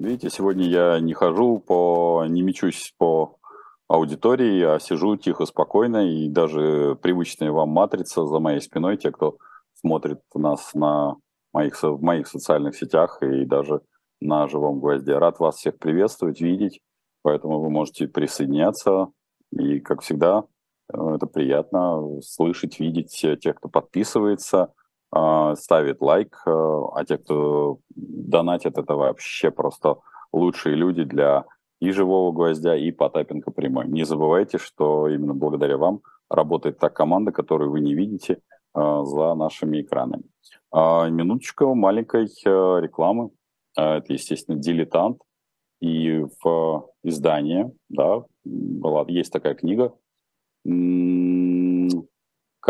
Видите, сегодня я не хожу по, не мечусь по аудитории, а сижу тихо, спокойно, и даже привычная вам матрица за моей спиной, те, кто смотрит нас на моих, в моих социальных сетях и даже на живом гвозде. Рад вас всех приветствовать, видеть, поэтому вы можете присоединяться. И, как всегда, э, это приятно слышать, видеть тех, кто подписывается, э, ставит лайк, э, а те, кто донатит, это вообще просто лучшие люди для и живого гвоздя, и Потапенко прямой. Не забывайте, что именно благодаря вам работает та команда, которую вы не видите за нашими экранами. А, минуточку маленькой рекламы. Это, естественно, дилетант. И в издании, да, была, есть такая книга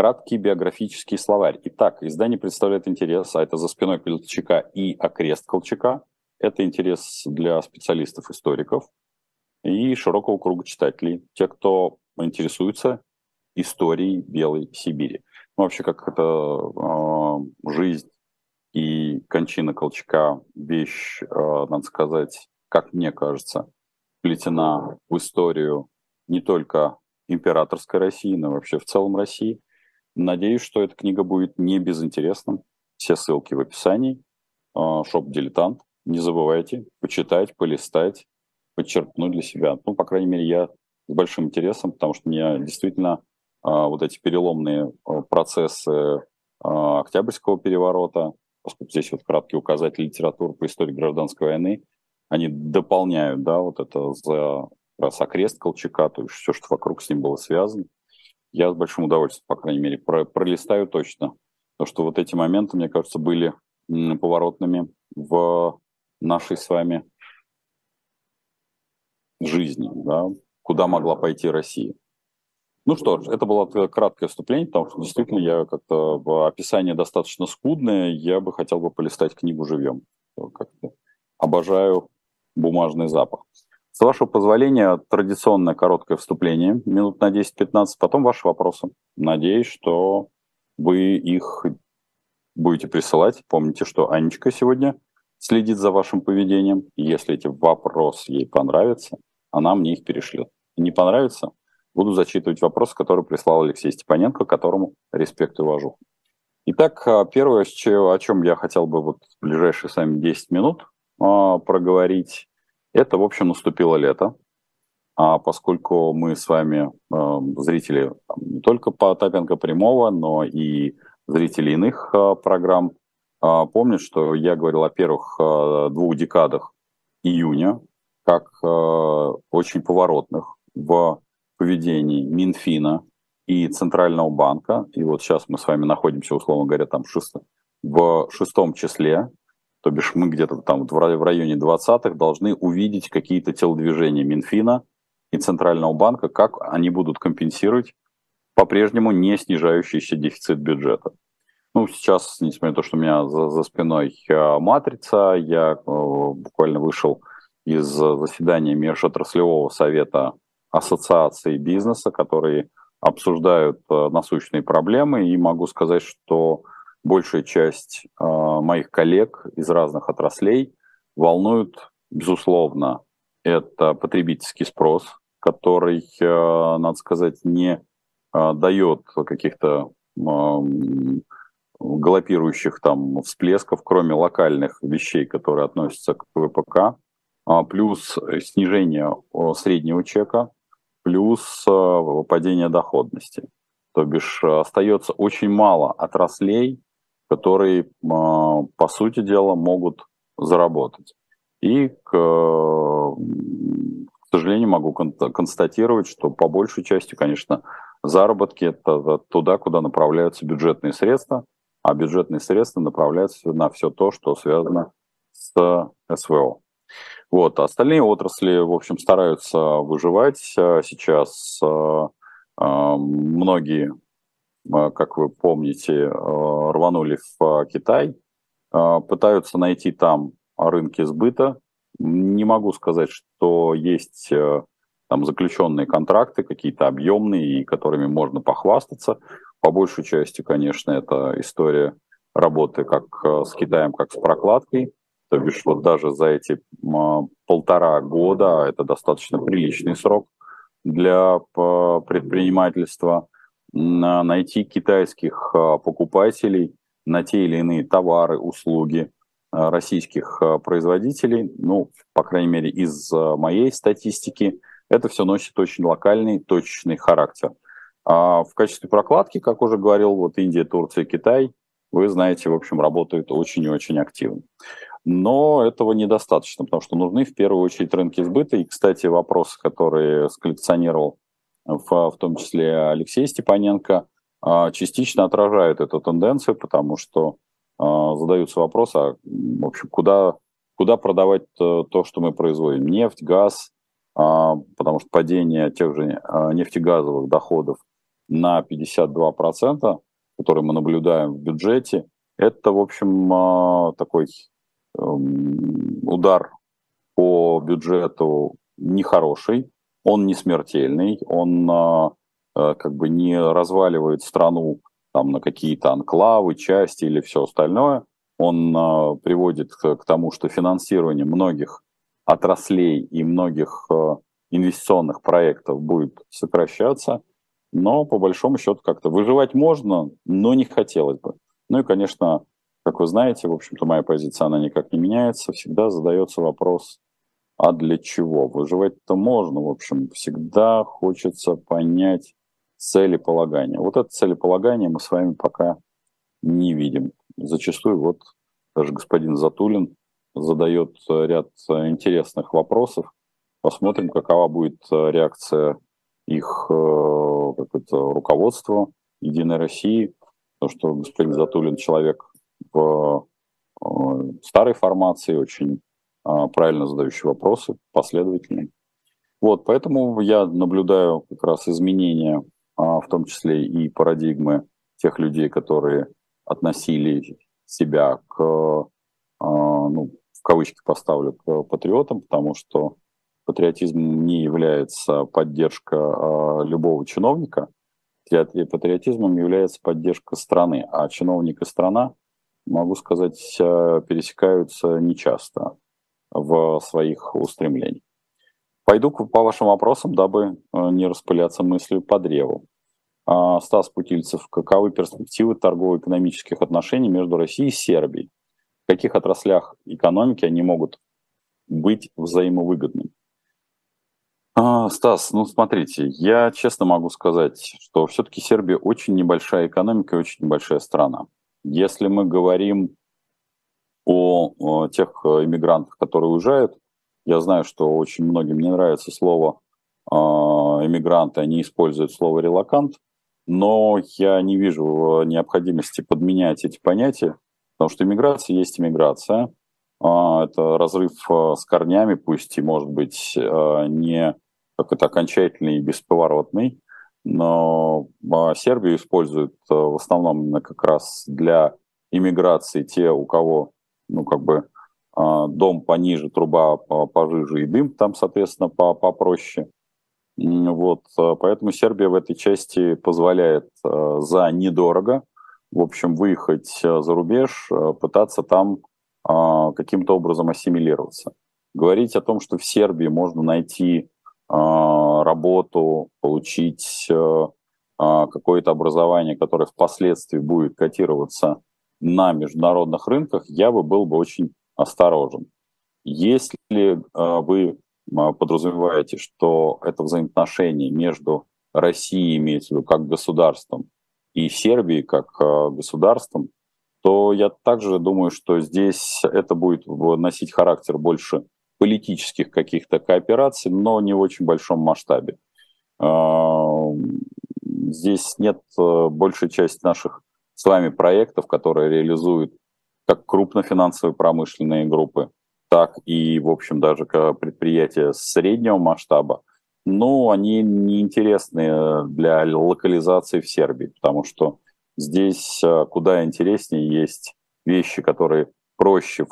краткий биографический словарь. Итак, издание представляет интерес, а это за спиной Колчака и окрест Колчака. Это интерес для специалистов-историков и широкого круга читателей, те, кто интересуется историей Белой Сибири. Ну, вообще, как это э, жизнь и кончина Колчака вещь, э, надо сказать, как мне кажется, плетена в историю не только императорской России, но вообще в целом России. Надеюсь, что эта книга будет не безинтересна. Все ссылки в описании. А, Shop «Дилетант». Не забывайте почитать, полистать, подчеркнуть для себя. Ну, по крайней мере, я с большим интересом, потому что меня действительно а, вот эти переломные а, процессы Октябрьского переворота, поскольку здесь вот краткий указатель литературы по истории гражданской войны, они дополняют, да, вот это за раз окрест Колчака, то есть все, что вокруг с ним было связано я с большим удовольствием, по крайней мере, про, пролистаю точно. Потому что вот эти моменты, мне кажется, были поворотными в нашей с вами жизни, да, куда могла пойти Россия. Ну что ж, это было краткое вступление, потому что действительно я как-то описание достаточно скудное, я бы хотел бы полистать книгу живьем. Как-то обожаю бумажный запах. С вашего позволения, традиционное короткое вступление, минут на 10-15, потом ваши вопросы. Надеюсь, что вы их будете присылать. Помните, что Анечка сегодня следит за вашим поведением. Если эти вопросы ей понравятся, она мне их перешлет. Не понравится, буду зачитывать вопросы, которые прислал Алексей Степаненко, которому респект и уважу. Итак, а, первое, о чем я хотел бы вот в ближайшие с вами 10 минут а, проговорить, это, в общем, наступило лето, а поскольку мы с вами, э, зрители не только по Потапенко прямого, но и зрители иных э, программ, э, помнят, что я говорил о первых э, двух декадах июня, как э, очень поворотных в поведении Минфина и Центрального банка. И вот сейчас мы с вами находимся, условно говоря, там шест... в шестом числе то бишь мы где-то там в районе 20-х должны увидеть какие-то телодвижения Минфина и Центрального банка, как они будут компенсировать по-прежнему не снижающийся дефицит бюджета. Ну, сейчас, несмотря на то, что у меня за, за спиной э, матрица, я э, буквально вышел из заседания Межотраслевого совета ассоциации бизнеса, которые обсуждают э, насущные проблемы, и могу сказать, что большая часть э, моих коллег из разных отраслей волнует, безусловно, это потребительский спрос, который, э, надо сказать, не э, дает каких-то галопирующих там всплесков, кроме локальных вещей, которые относятся к ВПК, плюс снижение среднего чека, плюс падение доходности. То бишь остается очень мало отраслей, которые, а, по сути дела, могут заработать. И, к, к сожалению, могу констатировать, что по большей части, конечно, заработки это туда, куда направляются бюджетные средства, а бюджетные средства направляются на все то, что связано с СВО. Вот. остальные отрасли, в общем, стараются выживать. Сейчас а, а, многие как вы помните, э, рванули в Китай, э, пытаются найти там рынки сбыта. Не могу сказать, что есть там заключенные контракты, какие-то объемные, и которыми можно похвастаться. По большей части, конечно, это история работы как с Китаем, как с прокладкой. То бишь вот даже за эти полтора года, это достаточно приличный срок для предпринимательства, найти китайских покупателей на те или иные товары, услуги российских производителей, ну, по крайней мере, из моей статистики, это все носит очень локальный, точечный характер. А в качестве прокладки, как уже говорил, вот Индия, Турция, Китай, вы знаете, в общем, работают очень и очень активно. Но этого недостаточно, потому что нужны в первую очередь рынки сбыта. И, кстати, вопросы, которые сколлекционировал в, в том числе Алексей Степаненко, а, частично отражают эту тенденцию, потому что а, задаются вопросы, а, в общем, куда, куда продавать то, то, что мы производим. Нефть, газ, а, потому что падение тех же нефтегазовых доходов на 52%, которые мы наблюдаем в бюджете, это, в общем, такой эм, удар по бюджету нехороший, он не смертельный, он э, как бы не разваливает страну там, на какие-то анклавы, части или все остальное. Он приводит к, тому, что финансирование многих отраслей и многих инвестиционных проектов будет сокращаться, но по большому счету как-то выживать можно, но не хотелось бы. Ну и, конечно, как вы знаете, в общем-то, моя позиция, она никак не меняется. Всегда задается вопрос, а для чего? Выживать-то можно, в общем, всегда хочется понять целеполагание. Вот это целеполагание мы с вами пока не видим. Зачастую вот даже господин Затулин задает э, ряд э, интересных вопросов. Посмотрим, какова будет э, реакция их руководства Единой России, потому что господин Затулин человек в старой формации, очень правильно задающий вопросы, последовательный. Вот, поэтому я наблюдаю как раз изменения, в том числе и парадигмы тех людей, которые относили себя к ну, в кавычки поставлю, к патриотам, потому что патриотизм не является поддержка любого чиновника. Патриотизмом является поддержка страны, а чиновник и страна, могу сказать, пересекаются нечасто в своих устремлениях. Пойду по вашим вопросам, дабы э, не распыляться мыслью по древу. А, Стас Путильцев, каковы перспективы торгово-экономических отношений между Россией и Сербией? каких отраслях экономики они могут быть взаимовыгодными. А, Стас, ну смотрите, я честно могу сказать, что все-таки Сербия очень небольшая экономика и очень небольшая страна. Если мы говорим о, тех иммигрантах, которые уезжают, я знаю, что очень многим не нравится слово э, иммигранты, они используют слово релакант, но я не вижу необходимости подменять эти понятия, Потому что иммиграция есть иммиграция. А, это разрыв а, с корнями, пусть и может быть а, не как это окончательный и бесповоротный, но Сербию используют в основном как раз для иммиграции те, у кого, ну, как бы, дом пониже, труба пожиже и дым там, соответственно, попроще. Вот, поэтому Сербия в этой части позволяет за недорого в общем, выехать за рубеж, пытаться там а, каким-то образом ассимилироваться. Говорить о том, что в Сербии можно найти а, работу, получить а, какое-то образование, которое впоследствии будет котироваться на международных рынках, я бы был бы очень осторожен. Если вы подразумеваете, что это взаимоотношение между Россией, имеется в виду как государством, и Сербии как э, государством, то я также думаю, что здесь это будет носить характер больше политических каких-то коопераций, но не в очень большом масштабе. Здесь нет большей части наших с вами проектов, которые реализуют как крупнофинансовые промышленные группы, так и, в общем, даже предприятия среднего масштаба, ну, они неинтересны для локализации в Сербии, потому что здесь э, куда интереснее есть вещи, которые проще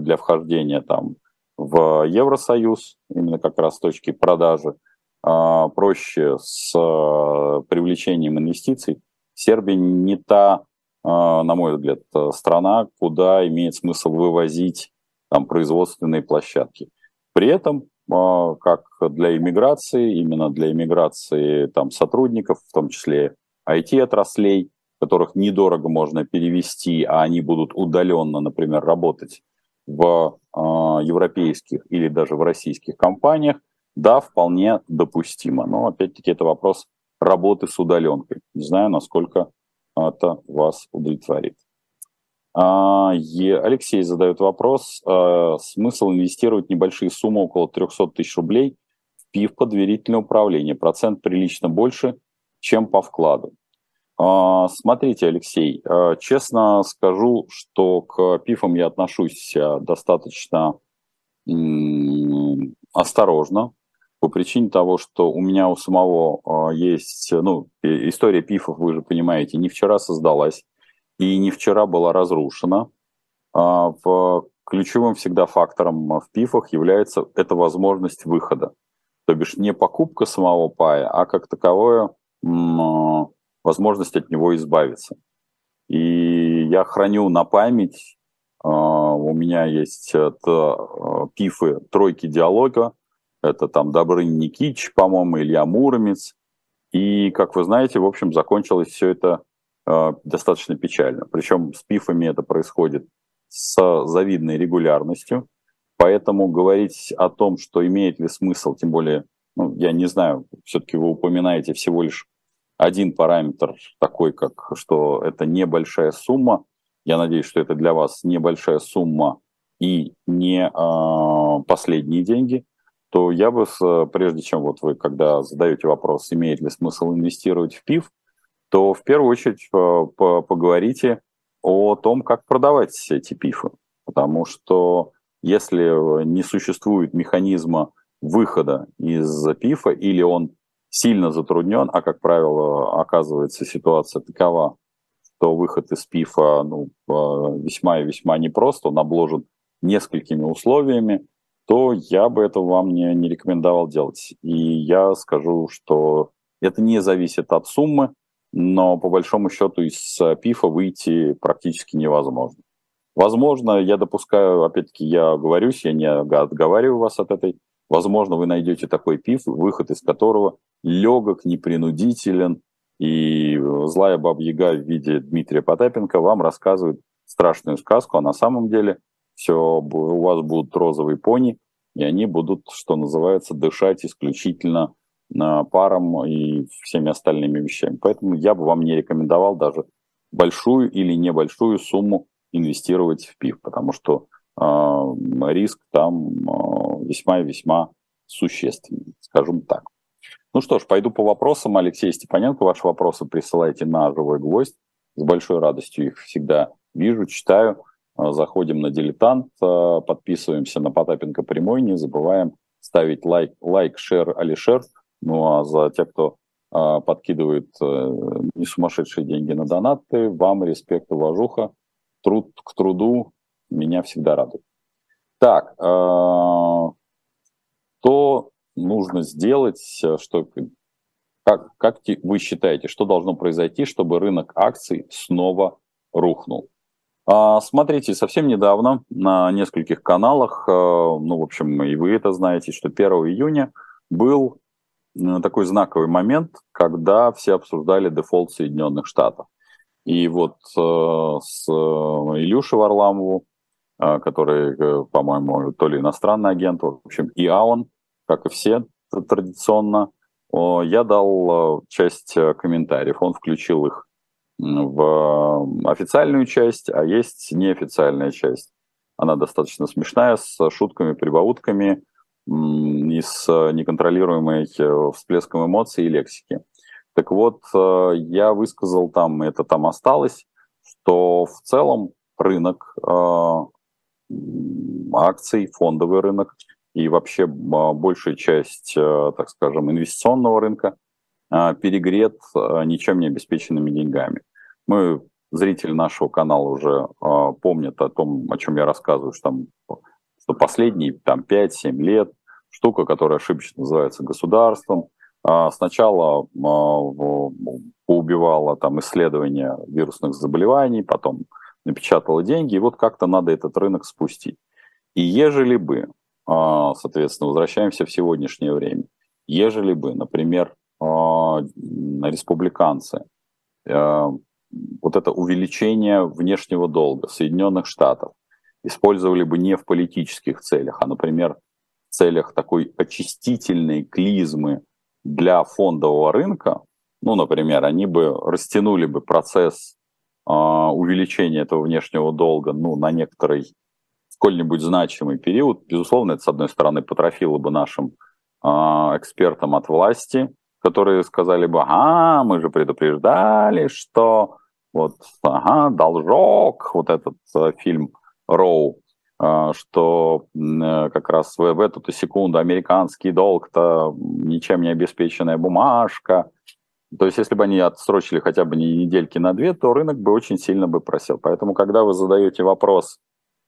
для вхождения там, в Евросоюз, именно как раз с точки продажи, а, проще с э, привлечением инвестиций. Сербия не та, э, на мой взгляд, страна, куда имеет смысл вывозить там, производственные площадки. При этом, а, как для иммиграции, именно для иммиграции там, сотрудников, в том числе IT-отраслей, которых недорого можно перевести, а они будут удаленно, например, работать в э, европейских или даже в российских компаниях, да, вполне допустимо. Но опять-таки это вопрос работы с удаленкой. Не знаю, насколько это вас удовлетворит. А, Алексей задает вопрос. А, смысл инвестировать небольшие суммы, около 300 тысяч рублей, в ПИФ под доверительное управление? Процент прилично больше, чем по вкладу. А, смотрите, Алексей, честно скажу, что к ПИФам я отношусь достаточно осторожно, по причине того, что у меня у самого есть, ну, история ПИФов, вы же понимаете, не вчера создалась и не вчера была разрушена. А, в ключевым всегда фактором в ПИФах является эта возможность выхода. То бишь не покупка самого пая, а как таковое возможность от него избавиться. И я храню на память, а, у меня есть это, пифы тройки диалога, это там Добрын Никич, по-моему, Илья Муромец. И, как вы знаете, в общем, закончилось все это Э, достаточно печально. Причем с пифами это происходит с завидной регулярностью. Поэтому говорить о том, что имеет ли смысл, тем более, ну, я не знаю, все-таки вы упоминаете всего лишь один параметр такой, как что это небольшая сумма. Я надеюсь, что это для вас небольшая сумма и не э, последние деньги. То я бы, прежде чем вот вы, когда задаете вопрос, имеет ли смысл инвестировать в ПИФ, то в первую очередь э, поговорите о том, как продавать эти пифы. Потому что если не существует механизма выхода из пифа или он сильно затруднен, а, как правило, оказывается ситуация такова, что выход из пифа ну, э, весьма и весьма непрост, он обложен несколькими условиями, то я бы это вам не, не рекомендовал делать. И я скажу, что это не зависит от суммы, но по большому счету из э, ПИФа выйти практически невозможно. Возможно, я допускаю, опять-таки, я говорюсь, я не отговариваю вас от этой. Возможно, вы найдете такой ПИФ, выход из которого легок, непринудителен, и злая баба-яга в виде Дмитрия Потапенко вам рассказывает страшную сказку, а на самом деле все, у вас будут розовые пони, и они будут, что называется, дышать исключительно паром и всеми остальными вещами. Поэтому я бы вам не рекомендовал даже большую или небольшую сумму инвестировать в ПИФ, потому что э, риск там э, весьма и весьма существенный, скажем так. Ну что ж, пойду по вопросам. Алексей Степаненко, ваши вопросы присылайте на «Живой гвоздь». С большой радостью их всегда вижу, читаю. Заходим на «Дилетант», подписываемся на Потапенко прямой, не забываем ставить лайк, лайк, шер, алишер – ну а за тех, кто э, подкидывает э, не сумасшедшие деньги на донаты, вам респект, уважуха, труд к труду меня всегда радует. Так, э, что нужно сделать, что, как, как вы считаете, что должно произойти, чтобы рынок акций снова рухнул? Смотрите, совсем недавно на нескольких каналах, ну, в общем, и вы это знаете, что 1 июня был Э, такой знаковый момент, когда все обсуждали дефолт Соединенных Штатов. И вот э, с э, Илюшей Варламову, э, который, э, по-моему, то ли иностранный агент, в общем, и АОН, как и все традиционно, э, я дал э, часть э, комментариев. Он включил их в официальную часть, а есть неофициальная часть. Она достаточно смешная, с шутками, прибаутками, и с э, неконтролируемой э, всплеском эмоций и лексики. Так вот, э, я высказал там, это там осталось, что в целом рынок акций, фондовый рынок и вообще большая часть, так скажем, инвестиционного рынка перегрет ничем не обеспеченными деньгами. Мы, зрители нашего канала, уже помнят о том, о чем я рассказываю, что там что последние там, 5-7 лет штука, которая ошибочно называется государством, а, сначала а, поубивала там исследования вирусных заболеваний, потом напечатала деньги, и вот как-то надо этот рынок спустить. И ежели бы, а, соответственно, возвращаемся в сегодняшнее время, ежели бы, например, а, республиканцы, а, вот это увеличение внешнего долга Соединенных Штатов использовали бы не в политических целях, а, например, в целях такой очистительной клизмы для фондового рынка, ну, например, они бы растянули бы процесс увеличения этого внешнего долга ну, на некоторый сколь-нибудь значимый период, безусловно, это, с одной стороны, потрофило бы нашим э, экспертам от власти, которые сказали бы, ага, мы же предупреждали, что вот, ага, должок, вот этот э, фильм Роу, э, что э, как раз в, в эту секунду американский долг-то ничем не обеспеченная бумажка. То есть, если бы они отсрочили хотя бы не недельки на две, то рынок бы очень сильно бы просел. Поэтому, когда вы задаете вопрос,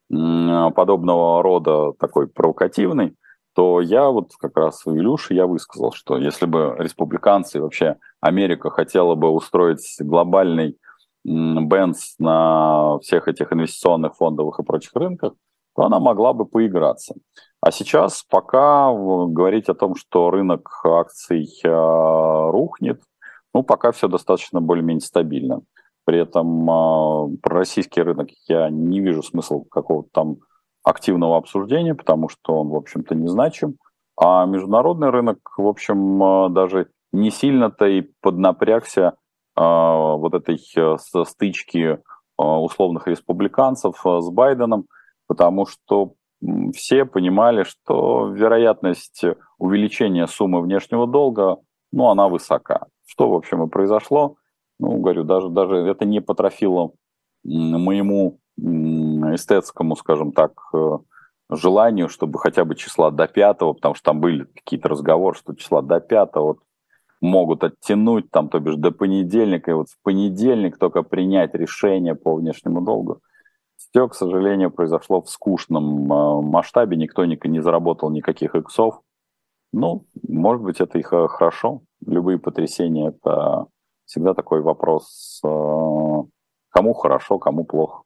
подобного рода такой провокативный, то я вот как раз в Илюше я высказал, что если бы республиканцы вообще Америка хотела бы устроить глобальный бенз на всех этих инвестиционных фондовых и прочих рынках, то она могла бы поиграться. А сейчас пока говорить о том, что рынок акций э, рухнет, ну, пока все достаточно более-менее стабильно. При этом э, про российский рынок я не вижу смысла какого-то там активного обсуждения, потому что он, в общем-то, незначим. А международный рынок, в общем, э, даже не сильно-то и поднапрягся э, вот этой э, стычки э, условных республиканцев с Байденом, потому что все понимали, что вероятность увеличения суммы внешнего долга, ну, она высока. Что, в общем, и произошло ну, говорю, даже, даже это не потрофило моему эстетскому, скажем так, э, желанию, чтобы хотя бы числа до пятого, потому что там были какие-то разговоры, что числа до пятого вот, могут оттянуть, там, то бишь до понедельника, и вот в понедельник только принять решение по внешнему долгу. Все, к сожалению, произошло в скучном э, масштабе, никто не, не заработал никаких иксов. Ну, может быть, это и хорошо. Любые потрясения – это всегда такой вопрос, э, кому хорошо, кому плохо.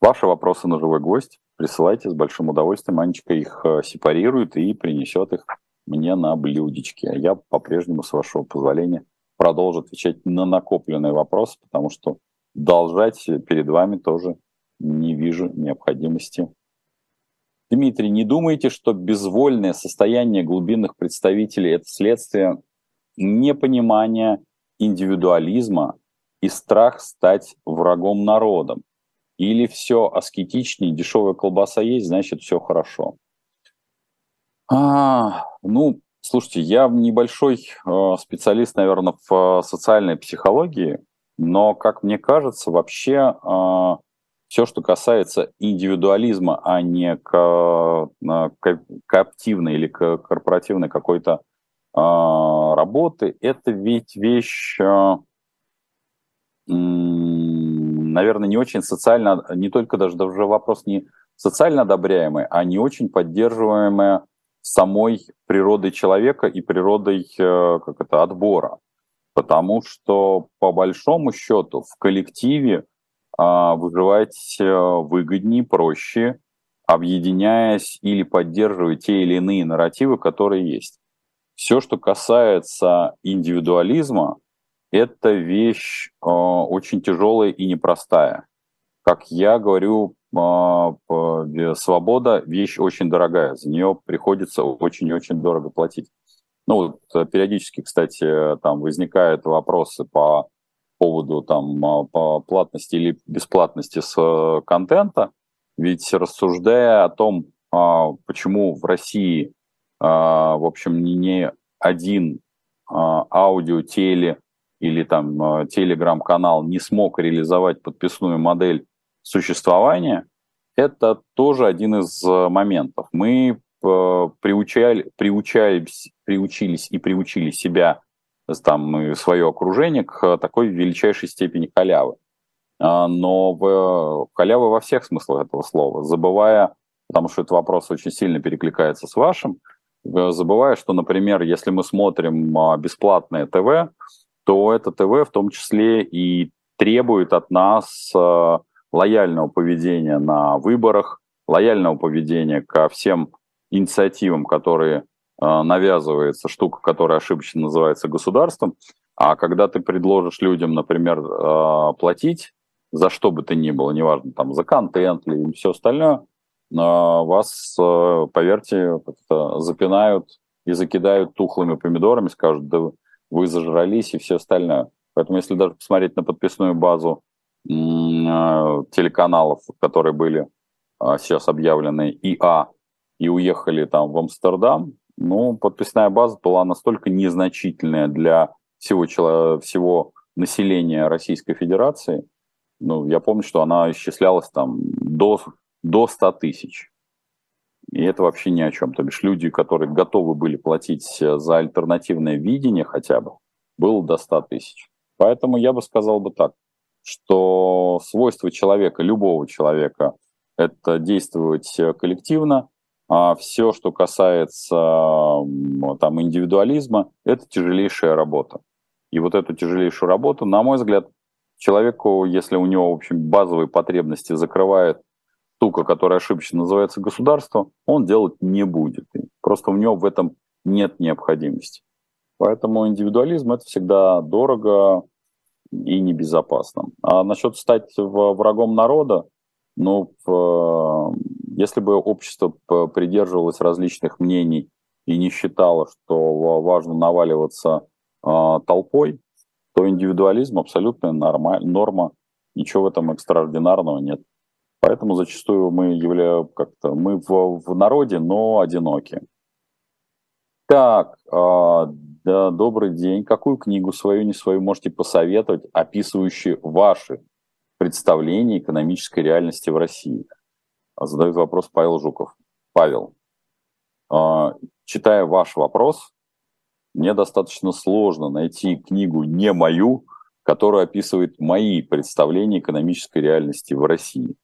Ваши вопросы на живой гость присылайте с большим удовольствием. Анечка их э, сепарирует и принесет их мне на блюдечке. Я по-прежнему, с вашего позволения, продолжу отвечать на накопленные вопросы, потому что должать перед вами тоже не вижу необходимости. Дмитрий, не думаете, что безвольное состояние глубинных представителей – это следствие непонимания индивидуализма и страх стать врагом народом. Или все аскетичнее, дешевая колбаса есть, значит все хорошо. А, ну, слушайте, я небольшой э, специалист, наверное, в социальной психологии, но, как мне кажется, вообще э, все, что касается индивидуализма, а не к, к, кооптивной или к корпоративной какой-то а, работы, это ведь вещь, а, наверное, не очень социально, не только даже, даже вопрос не социально одобряемый, а не очень поддерживаемая самой природой человека и природой э, как это, отбора. Потому что, по большому счету, в коллективе а, выживать э, выгоднее, проще, объединяясь или поддерживая те или иные нарративы, которые есть. Все, что касается индивидуализма, это вещь э, очень тяжелая и непростая. Как я говорю, э, свобода вещь очень дорогая, за нее приходится очень-очень дорого платить. Ну вот э, периодически, кстати, там возникают вопросы по поводу там по платности или бесплатности с э, контента. Ведь рассуждая о том, а, почему в России а, в общем, не один а, аудио, теле или там а, телеграм-канал не смог реализовать подписную модель существования, это тоже один из моментов. Мы приучали, приучались, приучились и приучили себя, там, и свое окружение к такой величайшей степени халявы. Но в, халявы во всех смыслах этого слова, забывая, потому что этот вопрос очень сильно перекликается с вашим, Э, забывая, что, например, если мы смотрим а, бесплатное ТВ, то это ТВ в том числе и требует от нас э, лояльного поведения на выборах, лояльного поведения ко всем инициативам, которые э, навязывается штука, которая ошибочно называется государством, а когда ты предложишь людям, например, э, платить за что бы то ни было, неважно, там, за контент или все остальное, вас, поверьте, запинают и закидают тухлыми помидорами, скажут, да вы зажрались и все остальное. Поэтому если даже посмотреть на подписную базу э, телеканалов, которые были э, сейчас объявлены ИА и уехали там в Амстердам, ну, подписная база была настолько незначительная для всего, всего населения Российской Федерации. Ну, я помню, что она исчислялась там до до 100 тысяч. И это вообще ни о чем. То бишь люди, которые готовы были платить э, за альтернативное видение хотя бы, было до 100 тысяч. Поэтому я бы сказал бы так, что свойство человека, любого человека, это действовать э, коллективно, а все, что касается там, индивидуализма, это тяжелейшая работа. И вот эту тяжелейшую работу, на мой взгляд, человеку, если у него, в общем, базовые потребности закрывает штука, которая ошибочно называется государство, он делать не будет. Просто у него в этом нет необходимости. Поэтому индивидуализм это всегда дорого и небезопасно. А насчет стать врагом народа, ну, если бы общество придерживалось различных мнений и не считало, что важно наваливаться а, толпой, то индивидуализм абсолютная норма, норма, ничего в этом экстраординарного нет. Поэтому зачастую мы являем как-то мы в, в народе, но одиноки. Так, э, да, добрый день. Какую книгу свою, не свою можете посоветовать, описывающую ваши представления экономической реальности в России? Задает вопрос Павел Жуков. Павел, э, читая ваш вопрос, мне достаточно сложно найти книгу не мою, которая описывает мои представления экономической реальности в России.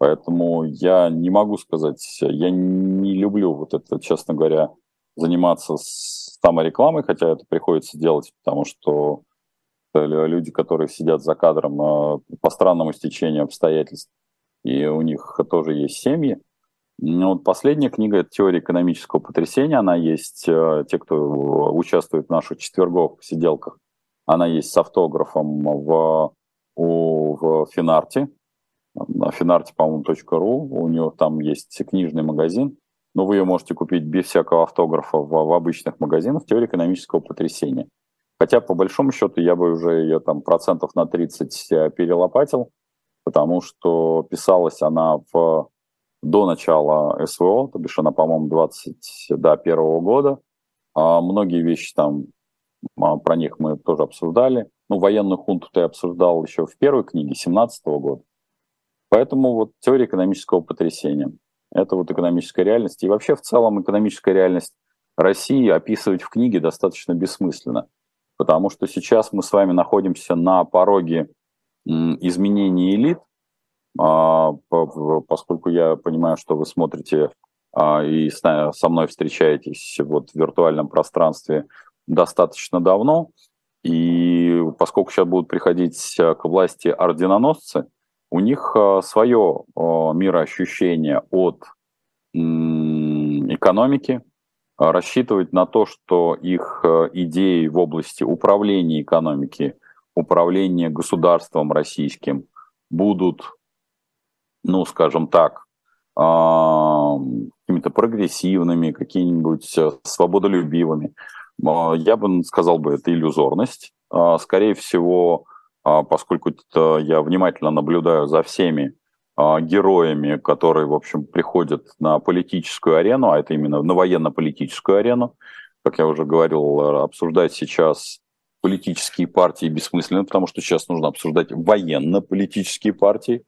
Поэтому я не могу сказать, я не люблю вот это, честно говоря, заниматься саморекламой, хотя это приходится делать, потому что люди, которые сидят за кадром э, по странному стечению обстоятельств, и у них тоже есть семьи. Но вот последняя книга – это «Теория экономического потрясения». Она есть, э, те, кто участвует в наших четверговых посиделках, она есть с автографом в, у, в Финарте на финарте, по-моему, .ру. У него там есть книжный магазин, но вы ее можете купить без всякого автографа в, в обычных магазинах «Теория экономического потрясения». Хотя, по большому счету, я бы уже ее там процентов на 30 э, перелопатил, потому что писалась она в, до начала СВО, то бишь она, по-моему, 21 -го года. А многие вещи там, а, про них мы тоже обсуждали. Ну, военную хунту ты обсуждал еще в первой книге 17 -го года. Поэтому вот теория экономического потрясения – это вот экономическая реальность. И вообще в целом экономическая реальность России описывать в книге достаточно бессмысленно, потому что сейчас мы с вами находимся на пороге изменения элит, а, поскольку я понимаю, что вы смотрите а, и со мной встречаетесь вот в виртуальном пространстве достаточно давно, и поскольку сейчас будут приходить к власти орденоносцы – у них э, свое э, мироощущение от экономики, рассчитывать на то, что их э, идеи в области управления экономики, управления государством российским будут, ну, скажем так, какими-то прогрессивными, какими-нибудь свободолюбивыми. Я бы сказал бы, это иллюзорность. Скорее всего, а, поскольку я внимательно наблюдаю за всеми а, героями, которые, в общем, приходят на политическую арену, а это именно на военно-политическую арену. Как я уже говорил, обсуждать сейчас политические партии бессмысленно, потому что сейчас нужно обсуждать военно-политические партии.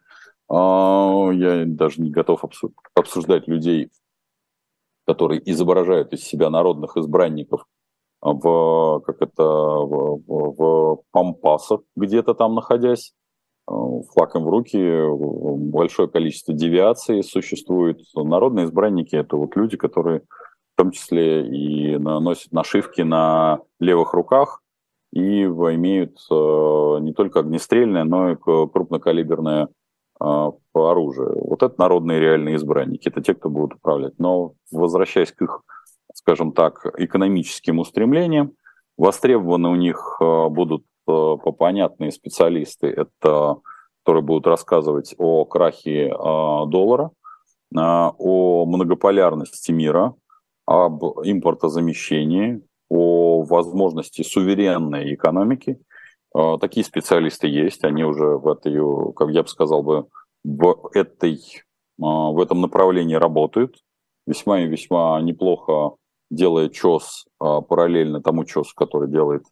А, я даже не готов обсуждать людей, которые изображают из себя народных избранников в, как это, в, в, Пампасах, где-то там находясь, э, флаком в руки, большое количество девиаций существует. Народные избранники – это вот люди, которые в том числе и носят нашивки на левых руках и имеют э, не только огнестрельное, но и крупнокалиберное по оружию. Вот это народные реальные избранники, это те, кто будут управлять. Но возвращаясь к их, скажем так, экономическим устремлениям, востребованы у них будут понятные специалисты, это которые будут рассказывать о крахе доллара, о многополярности мира, об импортозамещении, о возможности суверенной экономики. Такие специалисты есть, они уже в этой, как я бы сказал бы, в, этой, в этом направлении работают. Весьма и весьма неплохо делая ЧОС а, параллельно тому ЧОСу, который делает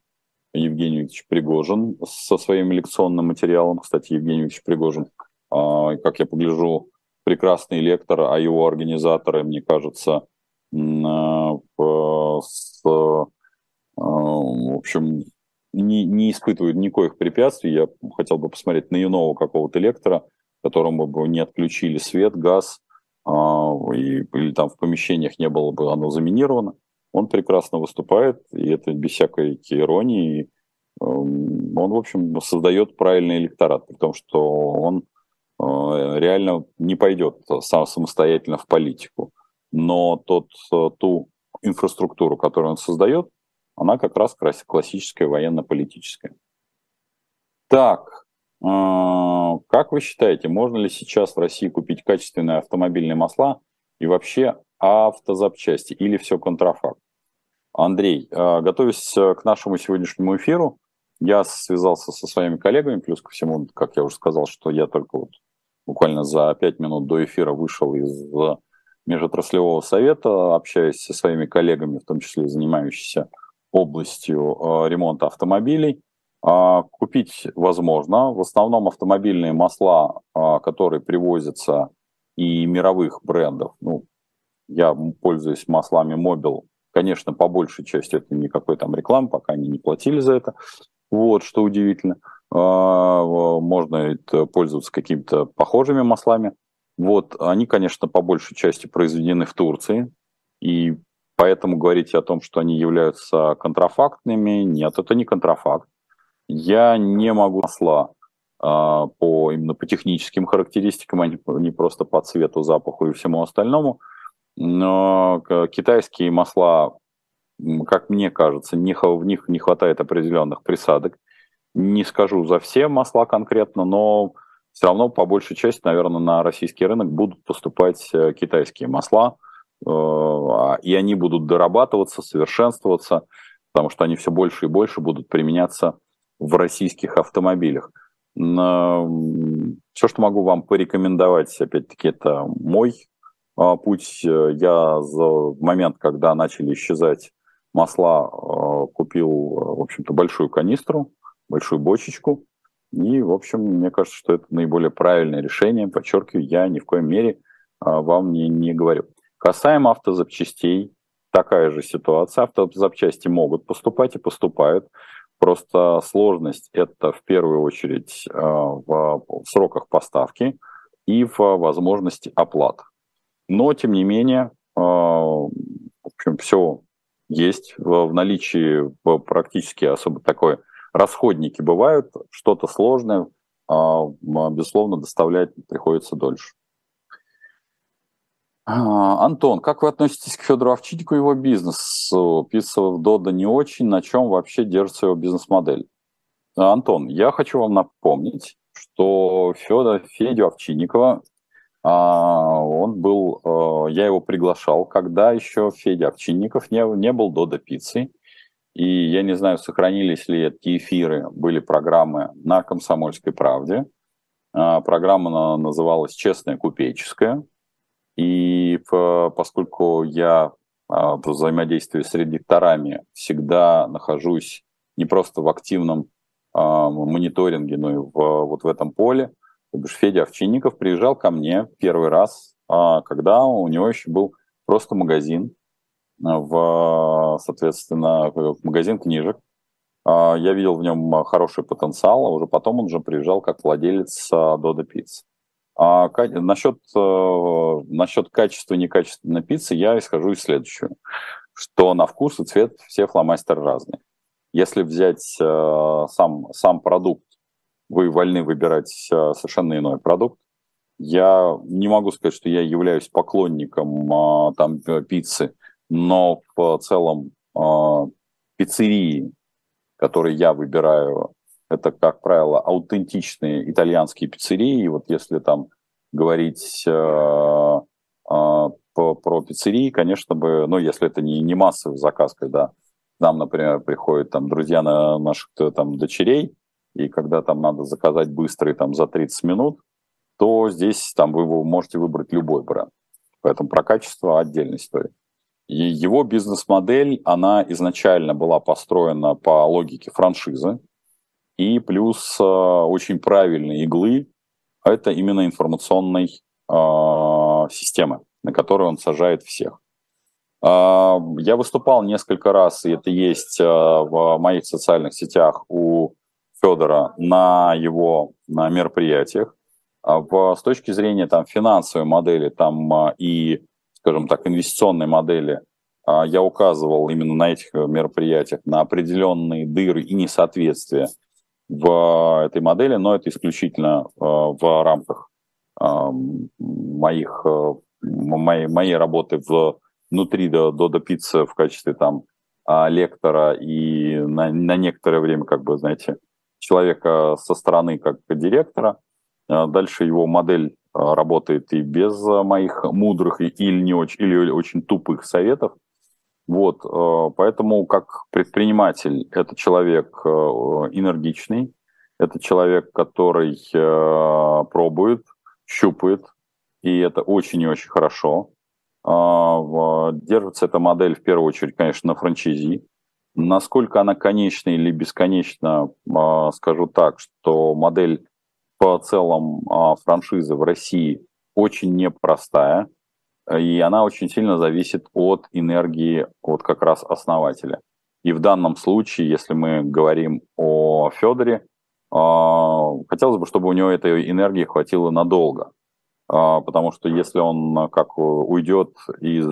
Евгений Викторович Пригожин со своим лекционным материалом. Кстати, Евгений Викторович Пригожин, как я погляжу, прекрасный лектор, а его организаторы, мне кажется, с, в общем, не, не испытывают никаких препятствий. Я хотел бы посмотреть на иного какого-то лектора, которому бы не отключили свет, газ, и, или там в помещениях не было бы оно заминировано. Он прекрасно выступает, и это без всякой иронии. Он, в общем, создает правильный электорат, при том, что он реально не пойдет сам самостоятельно в политику но тот, э, ту инфраструктуру, которую он создает, она как раз классическая военно-политическая. Так, э, как вы считаете, можно ли сейчас в России купить качественные автомобильные масла и вообще автозапчасти или все контрафакт? Андрей, э, готовясь к нашему сегодняшнему эфиру, я связался со своими коллегами, плюс ко всему, как я уже сказал, что я только вот буквально за пять минут до эфира вышел из межотраслевого совета, общаясь со своими коллегами, в том числе занимающимися областью э, ремонта автомобилей. А, купить возможно. В основном автомобильные масла, а, которые привозятся и мировых брендов. Ну, я пользуюсь маслами Mobil. Конечно, по большей части это никакой там рекламы, пока они не платили за это. Вот, что удивительно. А, можно пользоваться какими-то похожими маслами. Вот, они, конечно, по большей части произведены в Турции, и поэтому говорить о том, что они являются контрафактными, нет, это не контрафакт. Я не могу масла а, по именно по техническим характеристикам, а не, просто по цвету, запаху и всему остальному. Но китайские масла, как мне кажется, в них не хватает определенных присадок. Не скажу за все масла конкретно, но все равно по большей части, наверное, на российский рынок будут поступать э, китайские масла, э, а, и они будут дорабатываться, совершенствоваться, потому что они все больше и больше будут применяться в российских автомобилях. Все, что могу вам порекомендовать, опять-таки, это мой а, путь. Я в момент, когда начали исчезать масла, э, купил, в общем-то, большую канистру, большую бочечку, и, в общем, мне кажется, что это наиболее правильное решение. Подчеркиваю, я ни в коем мере а, вам не, не говорю. Касаемо автозапчастей, такая же ситуация. Автозапчасти могут поступать и поступают. Просто сложность это в первую очередь а, в, сроках поставки и в возможности оплаты. Но, тем не менее, а, в общем, все есть в, наличии практически особо такое расходники бывают, что-то сложное, а, безусловно, доставлять приходится дольше. А, Антон, как вы относитесь к Федору Овчиннику и его бизнесу? Пицца в Дода не очень. На чем вообще держится его бизнес-модель? Антон, я хочу вам напомнить, что Федор, Федю Овчинникова, а, он был, я его приглашал, когда еще Федя Овчинников не, не был Дода пиццей. И я не знаю, сохранились ли эти эфиры, были программы на «Комсомольской правде». А, программа называлась «Честная купеческая». И поскольку я а, в взаимодействии с редакторами всегда нахожусь не просто в активном а, мониторинге, но и в, вот в этом поле, Федя Овчинников приезжал ко мне первый раз, когда у него еще был просто магазин в, соответственно, магазин книжек. А, я видел в нем хороший потенциал, а уже потом он уже приезжал как владелец Дода Пицца. А насчет, э, насчет качества и некачественной пиццы я исхожу из следующего, что на вкус и цвет все фломастеры разные. Если взять э, сам, сам продукт, вы вольны выбирать э, совершенно иной продукт. Я не могу сказать, что я являюсь поклонником там пиццы, но в целом пиццерии, которые я выбираю, это, как правило, аутентичные итальянские пиццерии. Вот если там говорить а, а, по, про пиццерии, конечно бы, ну, если это не, не массовый заказ, когда нам, например, приходят там друзья на наших там дочерей, и когда там надо заказать быстро и там за 30 минут, то здесь там вы можете выбрать любой бренд. Поэтому про качество отдельная история. И его бизнес-модель, она изначально была построена по логике франшизы, и плюс э, очень правильные иглы, это именно информационной э, системы, на которую он сажает всех. Э, я выступал несколько раз, и это есть в моих социальных сетях у Федора на его на мероприятиях. А в, с точки зрения там, финансовой модели там, а, и скажем так, инвестиционной модели, а, я указывал именно на этих мероприятиях на определенные дыры и несоответствия в этой модели, но это исключительно в рамках моих, моей, моей работы внутри до, до, до в качестве там лектора и на, на некоторое время, как бы, знаете, человека со стороны как директора. Дальше его модель а, работает и без а, моих мудрых или не очень, или очень тупых советов. Вот, а, поэтому как предприниматель это человек энергичный, это человек, который пробует, щупает, и это очень и очень хорошо. Держится эта модель в первую очередь, конечно, на франчайзи. Насколько она конечна или бесконечна, скажу так, что модель по целом а, франшизы в России очень непростая, и она очень сильно зависит от энергии вот как раз основателя. И в данном случае, если мы говорим о Федоре, а, хотелось бы, чтобы у него этой энергии хватило надолго. А, потому что если он как уйдет из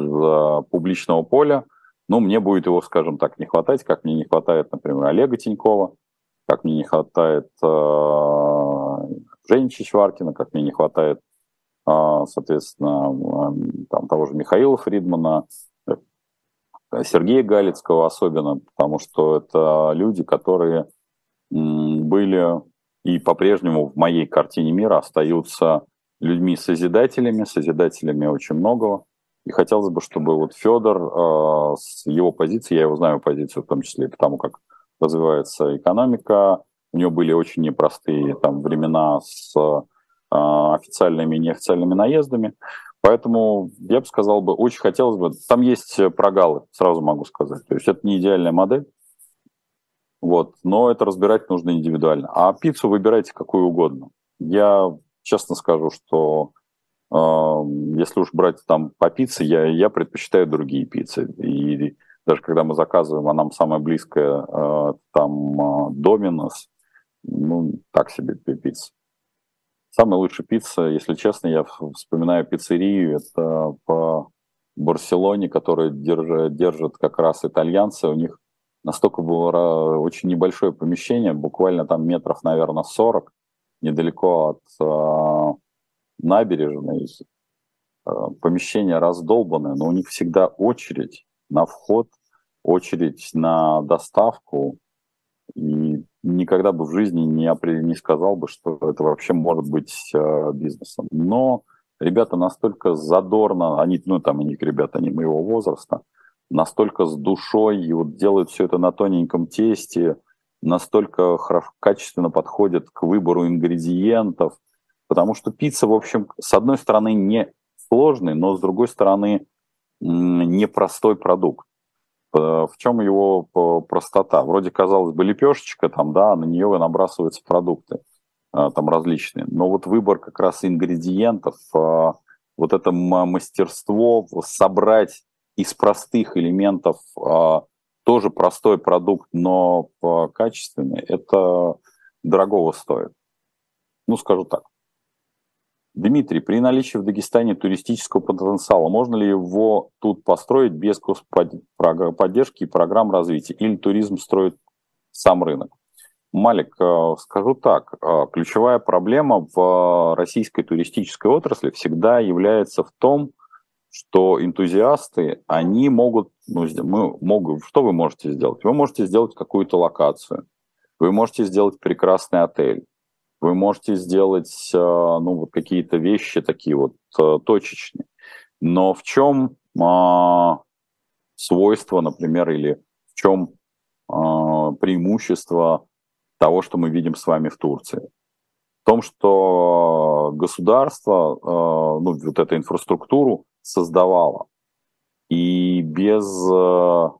публичного поля, ну, мне будет его, скажем так, не хватать, как мне не хватает, например, Олега Тинькова, как мне не хватает Жени Чичваркина, как мне не хватает, а, соответственно, там, того же Михаила Фридмана, Сергея Галицкого особенно, потому что это люди, которые были и по-прежнему в моей картине мира остаются людьми-созидателями, созидателями очень многого. И хотелось бы, чтобы вот Федор э, с его позиции, я его знаю позицию в том числе, потому как развивается экономика, у него были очень непростые там времена с официальными и неофициальными наездами. Поэтому я бы сказал бы, очень хотелось бы, там есть прогалы, сразу могу сказать. То есть это не идеальная модель, вот, но это разбирать нужно индивидуально. А пиццу выбирайте какую угодно. Я честно скажу, что э, если уж брать там по пицце, я, я предпочитаю другие пиццы. И даже когда мы заказываем, а нам самая близкая э, там Доминос, ну, так себе пицца. Самая лучшая пицца, если честно, я вспоминаю пиццерию, это по Барселоне, которая держит, держит как раз итальянцы. У них настолько было очень небольшое помещение, буквально там метров, наверное, 40, недалеко от э, набережной. Э, помещение раздолбанное, но у них всегда очередь на вход, очередь на доставку. И никогда бы в жизни не, не сказал бы, что это вообще может быть э, бизнесом. Но ребята настолько задорно, они, ну там у них ребята, они моего возраста, настолько с душой и вот делают все это на тоненьком тесте, настолько качественно подходят к выбору ингредиентов, потому что пицца, в общем, с одной стороны не сложный, но с другой стороны непростой продукт. Э, в чем его простота? Вроде, казалось бы, лепешечка там, да, на нее набрасываются продукты э, там различные. Но вот выбор как раз ингредиентов, э, вот это мастерство собрать из простых элементов тоже простой продукт, но качественный, это дорогого стоит. Ну, скажу так. Дмитрий, при наличии в Дагестане туристического потенциала, можно ли его тут построить без поддержки и программ развития? Или туризм строит сам рынок? Малик, э, скажу так, э, ключевая проблема в российской туристической отрасли всегда является в том, что энтузиасты, они могут, ну, мы могут, что вы можете сделать? Вы можете сделать какую-то локацию, вы можете сделать прекрасный отель, вы можете сделать, э, ну, вот какие-то вещи такие вот точечные. Но в чем а, свойство, например, или в чем а, преимущество того, что мы видим с вами в Турции. В том, что государство а, ну, вот эту инфраструктуру создавало. И без, к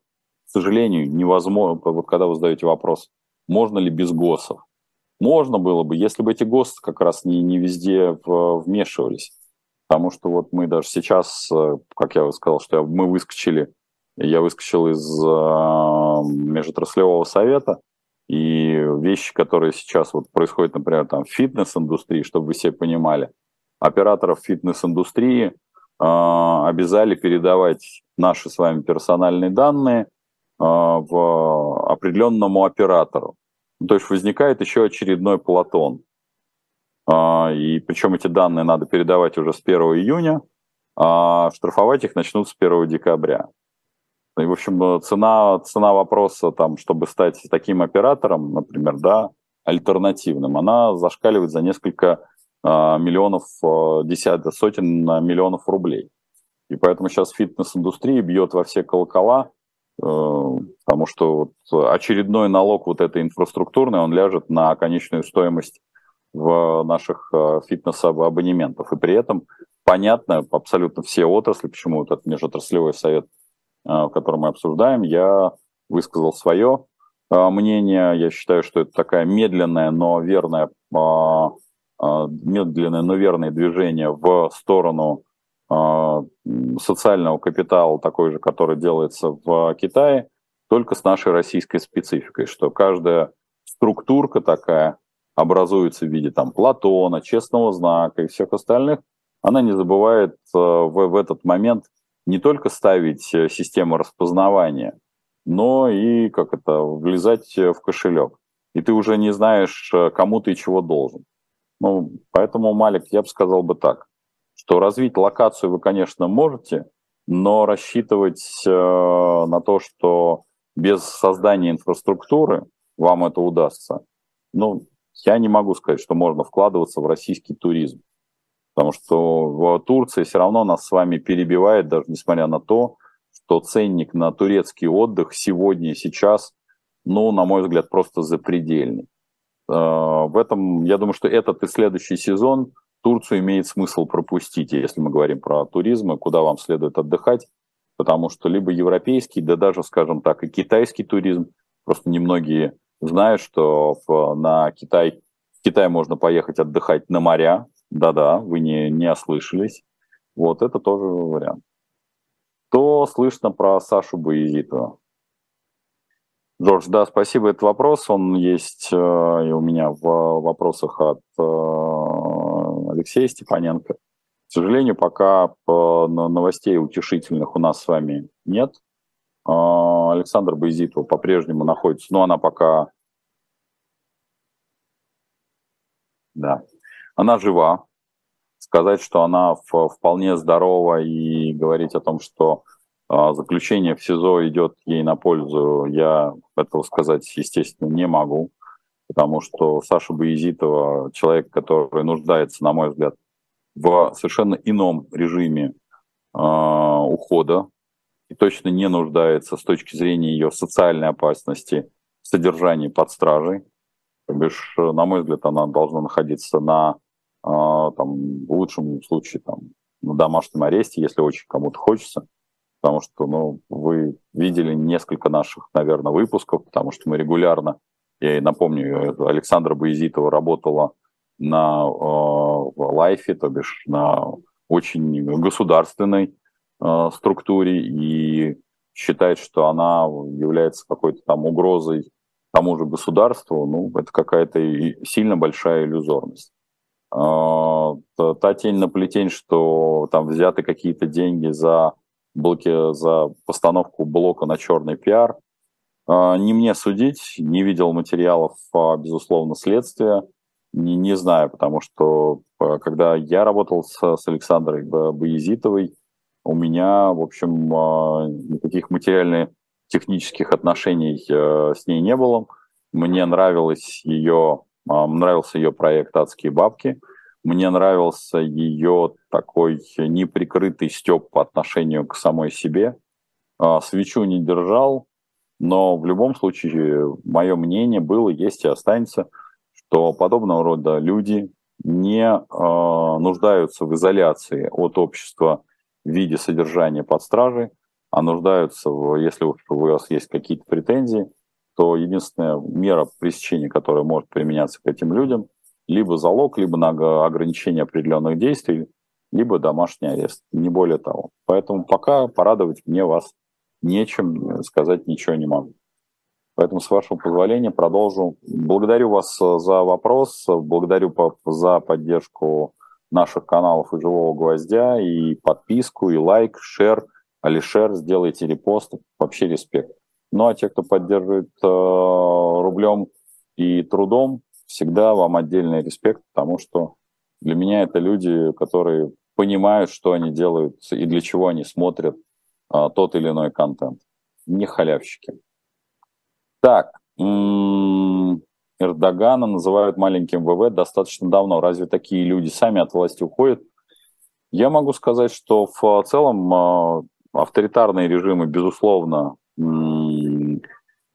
сожалению, невозможно, вот когда вы задаете вопрос, можно ли без ГОСов? Можно было бы, если бы эти ГОСы как раз не, не везде вмешивались. Потому что вот мы даже сейчас, как я сказал, что мы выскочили я выскочил из э, межотраслевого совета, и вещи, которые сейчас вот происходят, например, там в фитнес-индустрии, чтобы вы все понимали, операторов фитнес-индустрии э, обязали передавать наши с вами персональные данные э, в определенному оператору. Ну, то есть возникает еще очередной Платон. Э, и причем эти данные надо передавать уже с 1 июня, а штрафовать их начнут с 1 декабря. И, в общем, цена, цена вопроса, там, чтобы стать таким оператором, например, да, альтернативным, она зашкаливает за несколько э, миллионов, э, десяток, сотен миллионов рублей. И поэтому сейчас фитнес-индустрия бьет во все колокола, потому что вот очередной налог вот этой инфраструктурный, он ляжет на конечную стоимость в наших э, фитнес-абонементов. И при этом понятно абсолютно все отрасли, почему вот этот межотраслевой совет Э, в котором мы обсуждаем, я высказал свое э, мнение. Я считаю, что это такая медленная, но верная, э, медленное, но верное движение в сторону социального капитала, такой же, который делается в Китае, только с нашей российской спецификой, что каждая структурка такая образуется в виде там Платона, честного знака и всех остальных, она не забывает в, в этот момент не только ставить э, систему распознавания, но и как это влезать в кошелек. И ты уже не знаешь, э, кому ты чего должен. Ну, поэтому, Малик, я бы сказал бы так, что развить локацию вы, конечно, можете, но рассчитывать э, на то, что без создания инфраструктуры вам это удастся, ну, я не могу сказать, что можно вкладываться в российский туризм. Потому что в Турции все равно нас с вами перебивает, даже несмотря на то, что ценник на турецкий отдых сегодня и сейчас, ну, на мой взгляд, просто запредельный. Э, в этом, я думаю, что этот и следующий сезон Турцию имеет смысл пропустить, если мы говорим про туризм и куда вам следует отдыхать, потому что либо европейский, да даже, скажем так, и китайский туризм, просто немногие знают, что на Китай, в Китай можно поехать отдыхать на моря, да-да, вы не, не ослышались. Вот это тоже вариант. Что слышно про Сашу Боязитова? Джордж, да, спасибо, этот вопрос, он есть э, и у меня в вопросах от э, Алексея Степаненко. К сожалению, пока новостей утешительных у нас с вами нет. Э, Александр Боязитова по-прежнему находится, но она пока... Да, она жива. Сказать, что она вполне здорова и говорить о том, что а, заключение в СИЗО идет ей на пользу, я этого сказать, естественно, не могу, потому что Саша Боязитова человек, который нуждается, на мой взгляд, в совершенно ином режиме э, ухода и точно не нуждается с точки зрения ее социальной опасности в содержании под стражей. То бишь, на мой взгляд, она должна находиться на а, там, в лучшем случае там, на домашнем аресте, если очень кому-то хочется. Потому что ну, вы видели несколько наших, наверное, выпусков, потому что мы регулярно, я и напомню, Александра Боязитова работала на э, лайфе, то бишь на очень государственной э, структуре и считает, что она является какой-то там угрозой тому же государству, ну, это какая-то сильно большая иллюзорность. А, та тень на плетень, что там взяты какие-то деньги за блоки, за постановку блока на черный пиар, Не мне судить, не видел материалов, безусловно, следствия, не, не знаю, потому что когда я работал с, с Александрой Боязитовой, у меня, в общем, никаких материальных технических отношений с ней не было. Мне нравилось ее, нравился ее проект «Адские бабки», мне нравился ее такой неприкрытый степ по отношению к самой себе. А, свечу не держал, но в любом случае мое мнение было, есть и останется, что подобного рода люди не э, нуждаются в изоляции от общества в виде содержания под стражей, а нуждаются, в, если у вас есть какие-то претензии, то единственная мера пресечения, которая может применяться к этим людям – либо залог, либо ограничение определенных действий, либо домашний арест, не более того. Поэтому пока порадовать мне вас нечем, сказать ничего не могу. Поэтому, с вашего позволения, продолжу. Благодарю вас э, за вопрос, благодарю за поддержку наших каналов и «Живого гвоздя», и подписку, и лайк, шер, алишер, сделайте репост, вообще респект. Ну а те, кто поддерживает э, рублем и трудом, всегда вам отдельный респект, потому что для меня это люди, которые понимают, что они делают и для чего они смотрят а, тот или иной контент. Не халявщики. Так, Эрдогана называют маленьким ВВ достаточно давно. Разве такие люди сами от власти уходят? Я могу сказать, что в целом а, авторитарные режимы, безусловно,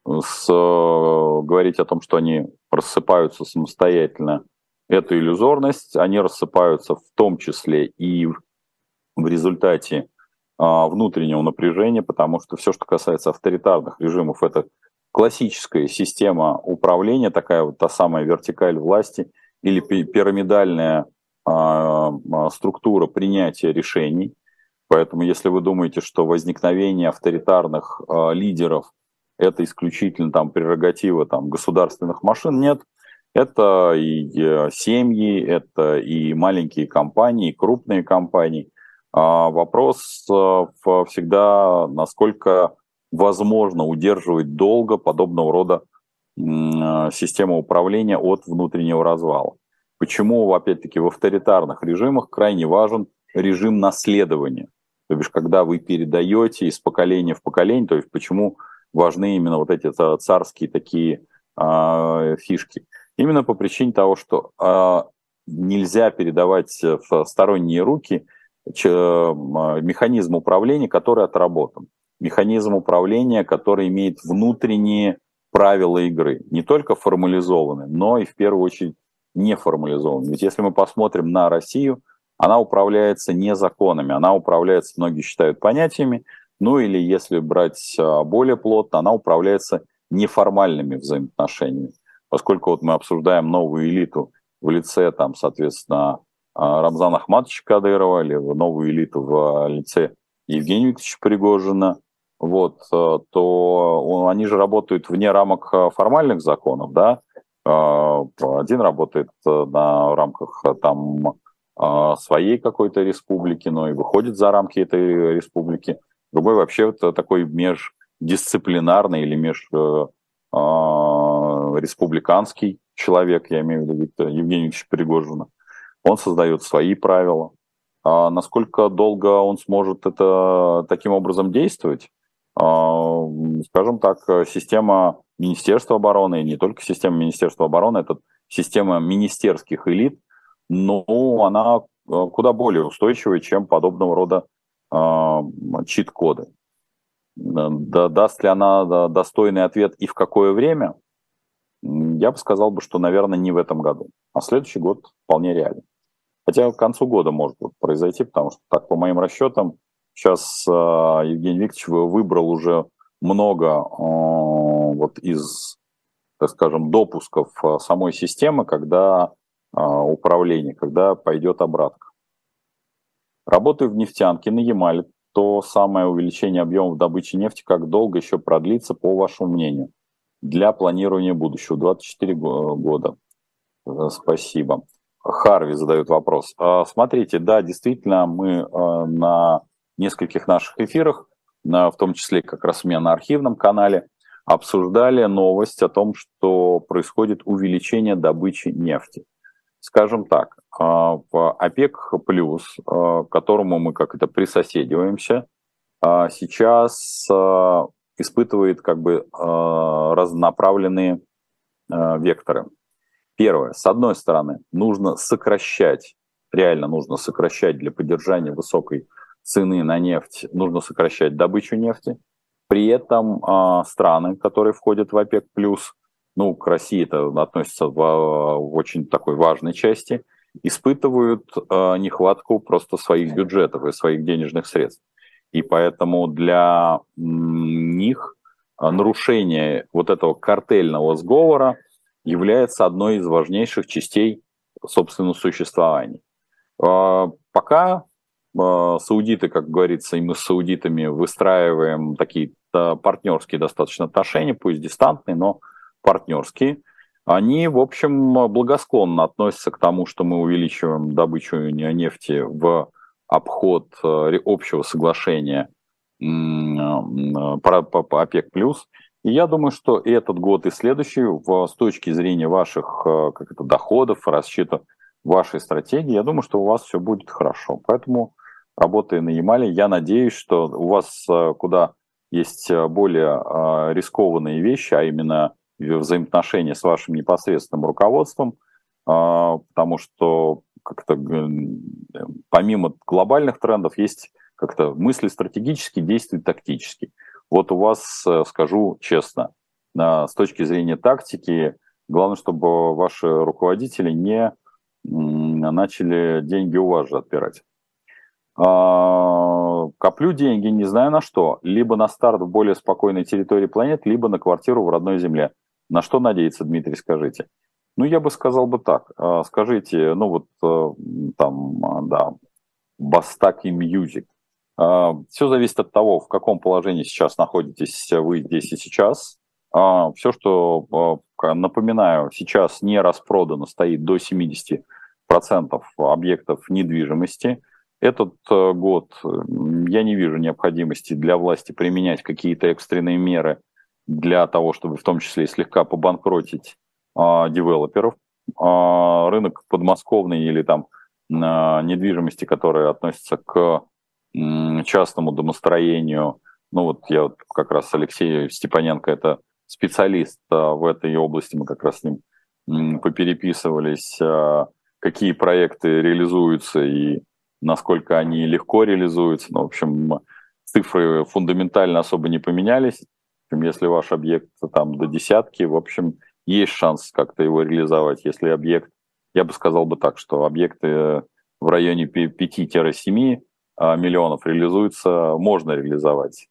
с, говорить о том, что они рассыпаются самостоятельно, это иллюзорность. Они рассыпаются в том числе и в результате внутреннего напряжения, потому что все, что касается авторитарных режимов, это классическая система управления, такая вот та самая вертикаль власти или пирамидальная а, а, структура принятия решений. Поэтому, если вы думаете, что возникновение авторитарных а, лидеров это исключительно там прерогатива там, государственных машин. Нет, это и э, семьи, это и маленькие компании, и крупные компании. А вопрос э, всегда, насколько возможно удерживать долго подобного рода э, систему управления от внутреннего развала. Почему, опять-таки, в авторитарных режимах крайне важен режим наследования. То есть, когда вы передаете из поколения в поколение, то есть, почему важны именно вот эти царские такие э, фишки. Именно по причине того, что э, нельзя передавать в сторонние руки э, механизм управления, который отработан. Механизм управления, который имеет внутренние правила игры, не только формализованные, но и в первую очередь не формализованные. Ведь если мы посмотрим на Россию, она управляется не законами, она управляется, многие считают, понятиями, ну или если брать а, более плотно, она управляется неформальными взаимоотношениями. Поскольку вот мы обсуждаем новую элиту в лице, там, соответственно, а, Рамзана Ахматовича Кадырова или новую элиту в лице Евгения Викторовича Пригожина, вот, э, то они же работают вне рамок э, формальных законов, да, а, один работает э, на рамках там своей какой-то республики, но и выходит за рамки этой республики. Другой вообще это такой междисциплинарный или межреспубликанский человек, я имею в виду Виктора Евгеньевича Пригожина. Он создает свои правила. А насколько долго он сможет это таким образом действовать? А, скажем так, система Министерства обороны, и не только система Министерства обороны, это система министерских элит, но она э, куда более устойчивая, чем подобного рода а, чит-коды. Да, даст ли она достойный ответ и в какое время? Я бы сказал, бы, что, наверное, не в этом году, а следующий год вполне реально. Хотя к концу года может произойти, потому что, так, по моим расчетам, сейчас э, Евгений Викторович выбрал уже много э, вот из, так скажем, допусков самой системы, когда управление, когда пойдет обратка. Работаю в нефтянке на Ямале. То самое увеличение объемов добычи нефти, как долго еще продлится, по вашему мнению, для планирования будущего? 24 года. Э, спасибо. Харви задает вопрос. А, смотрите, да, действительно, мы э, на нескольких наших эфирах, в том числе как раз у меня на архивном канале, обсуждали новость о том, что происходит увеличение добычи нефти. Скажем так, а, в ОПЕК+, плюс, к которому мы как это присоседиваемся, сейчас испытывает как бы разнонаправленные векторы. Первое. С одной стороны, нужно сокращать, реально нужно сокращать для поддержания высокой цены на нефть, нужно сокращать добычу нефти. При этом э, страны, которые входят в ОПЕК+, ну, к России это относится в, в очень такой важной части, испытывают э, нехватку просто своих бюджетов и своих денежных средств. И поэтому для них нарушение вот этого картельного сговора – является одной из важнейших частей собственного существования. А, пока а, саудиты, как говорится, и мы с саудитами выстраиваем такие партнерские достаточно отношения, пусть дистантные, но партнерские, они, в общем, благосклонно относятся к тому, что мы увеличиваем добычу нефти в обход э, общего соглашения по ОПЕК+, и я думаю, что и этот год, и следующий, в, с точки зрения ваших э, как это, доходов, расчета вашей стратегии, я думаю, что у вас все будет хорошо. Поэтому, работая на Ямале, я надеюсь, что у вас э, куда есть э, более рискованные вещи, а именно взаимоотношения с вашим непосредственным руководством, потому что как-то помимо глобальных трендов есть как-то мысли стратегические, действия тактические. Вот у вас, э, скажу честно, с точки зрения тактики, главное, чтобы ваши руководители не начали деньги у вас же отбирать. А, коплю деньги, не знаю на что, либо на старт в более спокойной территории планеты, либо на квартиру в родной земле. На что надеяться, Дмитрий, скажите? Ну, я бы сказал бы так. А, скажите, ну вот э, там, да, Bastaki Music. А, Все зависит от того, в каком положении сейчас находитесь вы здесь и сейчас. А, Все, что, а, напоминаю, сейчас не распродано, стоит до 70% объектов недвижимости. Этот э, год я не вижу необходимости для власти применять какие-то экстренные меры для того, чтобы в том числе слегка побанкротить девелоперов. Рынок подмосковный или там недвижимости, которые относятся к частному домостроению. Ну вот я вот как раз Алексей Степаненко, это специалист а, в этой области, мы как раз с ним попереписывались, а, какие проекты реализуются и насколько они легко реализуются. Ну, в общем, цифры фундаментально особо не поменялись. Если ваш объект там до десятки, в общем, есть шанс как-то его реализовать. Если объект, я бы сказал бы так, что объекты в районе 5-7 а, миллионов реализуется, можно реализовать.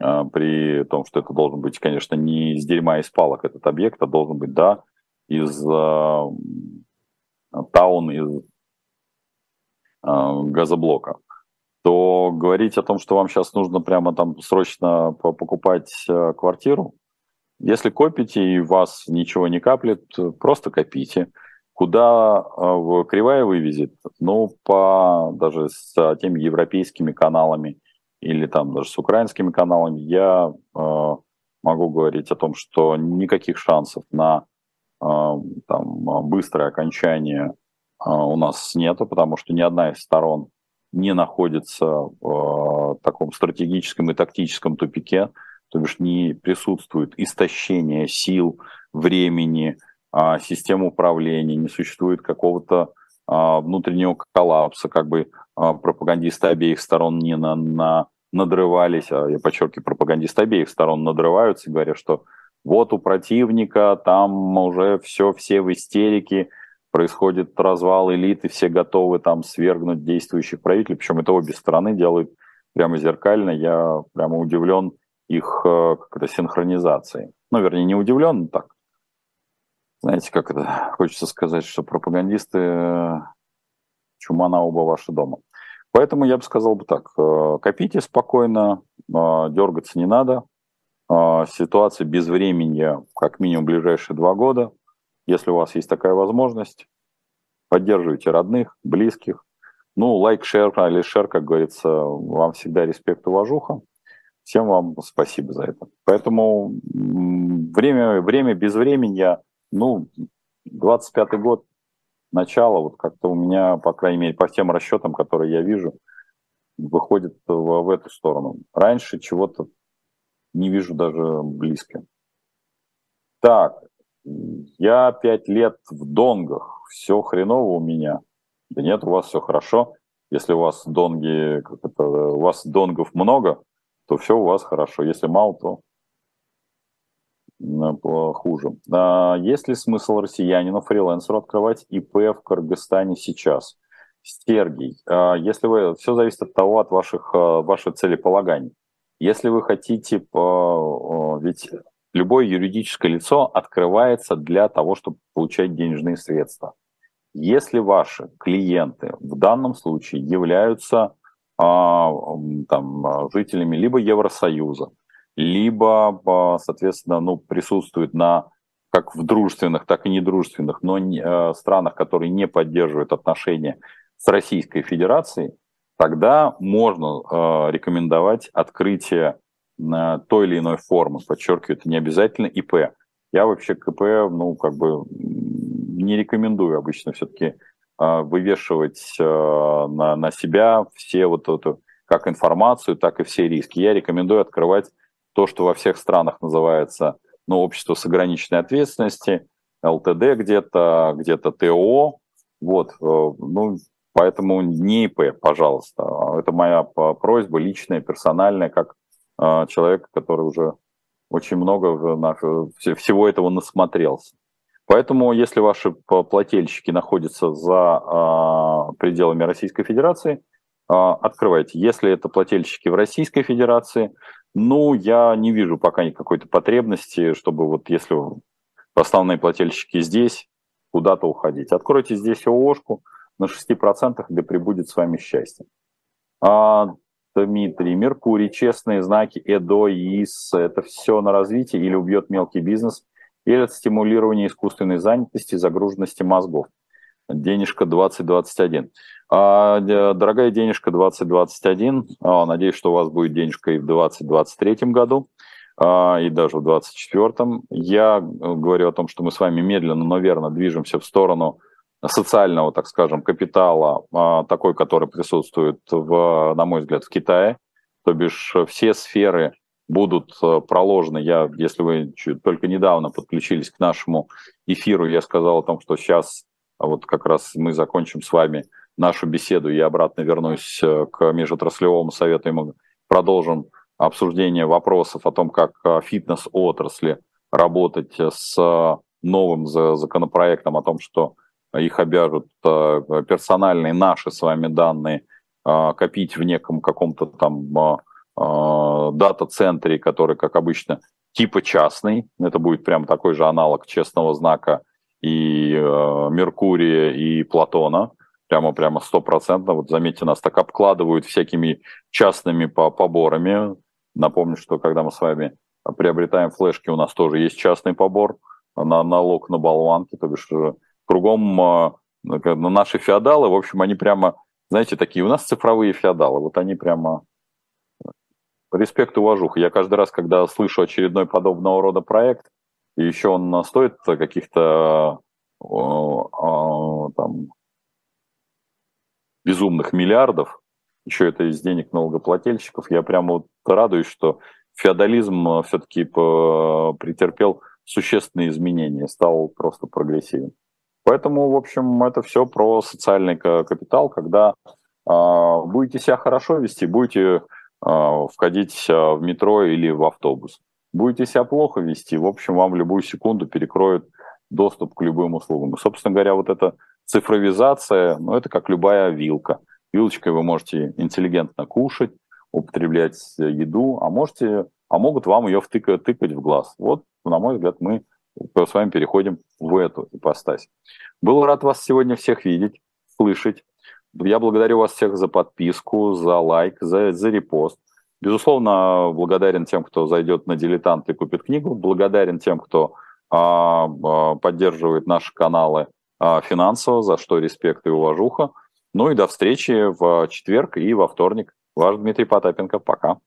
А, при том, что это должен быть, конечно, не из дерьма и из палок этот объект, а должен быть, да, из таун, из газоблока, то говорить о том, что вам сейчас нужно прямо там срочно покупать квартиру, если копите и вас ничего не каплет, просто копите. Куда э, кривая вывезет? Ну, по даже с теми европейскими каналами или там даже с украинскими каналами я э, могу говорить о том, что никаких шансов на э, там, быстрое окончание э, у нас нету, потому что ни одна из сторон не находится в таком стратегическом и тактическом тупике, то бишь не присутствует истощение сил, времени, а, систем управления, не существует какого-то а, внутреннего коллапса, как бы а, пропагандисты обеих сторон не на, на, надрывались, а я подчеркиваю, пропагандисты обеих сторон надрываются, говоря, что вот у противника там уже все, все в истерике, происходит развал элиты, все готовы там свергнуть действующих правителей, причем это обе стороны делают прямо зеркально, я прямо удивлен их э, как это, синхронизацией. Ну, вернее, не удивлен, так, знаете, как это хочется сказать, что пропагандисты э, чума на оба ваши дома. Поэтому я бы сказал бы так, э, копите спокойно, э, дергаться не надо. Ситуация без времени, как минимум, ближайшие два года. Если у вас есть такая возможность, поддерживайте родных, близких. Ну, лайк, шер или шер, как говорится, вам всегда респект, уважуха. Всем вам спасибо за это. Поэтому время, время без времени, ну, 25-й год, начало, вот как-то у меня, по крайней мере, по тем расчетам, которые я вижу, выходит в, в эту сторону. Раньше чего-то не вижу даже близко. Так, я пять лет в донгах, все хреново у меня. Да нет, у вас все хорошо. Если у вас донги, как это, у вас донгов много, то все у вас хорошо. Если мало, то хуже. А есть ли смысл россиянину, фрилансеру открывать ИП в Кыргызстане сейчас? Сергей, а если вы, все зависит от того, от ваших, а, ваших целеполаганий. Если вы хотите, ведь любое юридическое лицо открывается для того, чтобы получать денежные средства. Если ваши клиенты в данном случае являются а, там, жителями либо Евросоюза, либо, а, соответственно, ну, присутствуют на как в дружественных, так и недружественных, но не, э, странах, которые не поддерживают отношения с Российской Федерацией, тогда можно э, рекомендовать открытие э, той или иной формы. Подчеркиваю, это не обязательно ИП. Я вообще КП, ну, как бы не рекомендую обычно все-таки э, вывешивать э, на, на себя все вот эту, как информацию, так и все риски. Я рекомендую открывать то, что во всех странах называется ну, общество с ограниченной ответственностью, ЛТД где-то, где-то ТО, вот, э, ну, поэтому не ИП, пожалуйста. Это моя просьба личная, персональная, как э, человек, который уже очень много всего этого насмотрелся. Поэтому, если ваши плательщики находятся за э, пределами Российской Федерации, открывайте. Если это плательщики в Российской Федерации, ну, я не вижу пока какой-то потребности, чтобы вот если основные плательщики здесь, куда-то уходить. Откройте здесь ООшку на 6%, где прибудет с вами счастье. А, Дмитрий, Меркурий, честные знаки, ЭДО, ИС, это все на развитие или убьет мелкий бизнес, или это стимулирование искусственной занятости, загруженности мозгов. Денежка 2021. А, дорогая денежка 2021, а, надеюсь, что у вас будет денежка и в 2023 году, а, и даже в 2024. Я э, говорю о том, что мы с вами медленно, но верно движемся в сторону социального, так скажем, капитала, такой, который присутствует, в, на мой взгляд, в Китае. То бишь все сферы будут э, проложены. Я, если вы только недавно подключились к нашему эфиру, я сказал о том, что сейчас вот как раз мы закончим с вами нашу беседу, я обратно вернусь э, к межотраслевому совету, и мы продолжим обсуждение вопросов о том, как э, фитнес-отрасли работать с новым законопроектом о том, что их обяжут э, персональные наши с вами данные копить в неком каком-то там дата-центре, который, как обычно, типа частный. Это будет прям такой же аналог честного знака и Меркурия, и Платона прямо прямо стопроцентно. Вот заметьте, нас так обкладывают всякими частными поборами. Напомню, что когда мы с вами приобретаем флешки, у нас тоже есть частный побор на налог на болванки, то бишь э, кругом э, наши феодалы, в общем, они прямо, знаете, такие, у нас цифровые феодалы, вот они прямо респект и уважуха. Я каждый раз, когда слышу очередной подобного рода проект, и еще он стоит каких-то там безумных миллиардов, еще это из денег налогоплательщиков, я прямо вот радуюсь, что феодализм э, все-таки претерпел существенные изменения, стал просто прогрессивен. Поэтому, в общем, это все про социальный капитал, когда э, будете себя хорошо вести, будете э, входить в метро или в автобус. Будете себя плохо вести, в общем, вам в любую секунду перекроют доступ к любым услугам. И, собственно говоря, вот это цифровизация, ну, это как любая вилка. Вилочкой вы можете интеллигентно кушать, употреблять еду, а можете, а могут вам ее втыкать, тыкать в глаз. Вот, на мой взгляд, мы с вами переходим в эту ипостась. Был рад вас сегодня всех видеть, слышать. Я благодарю вас всех за подписку, за лайк, за, за репост. Безусловно, благодарен тем, кто зайдет на дилетант и купит книгу. Благодарен тем, кто а, а, поддерживает наши каналы а, финансово, за что респект и уважуха. Ну и до встречи в четверг и во вторник. Ваш Дмитрий Потапенко. Пока.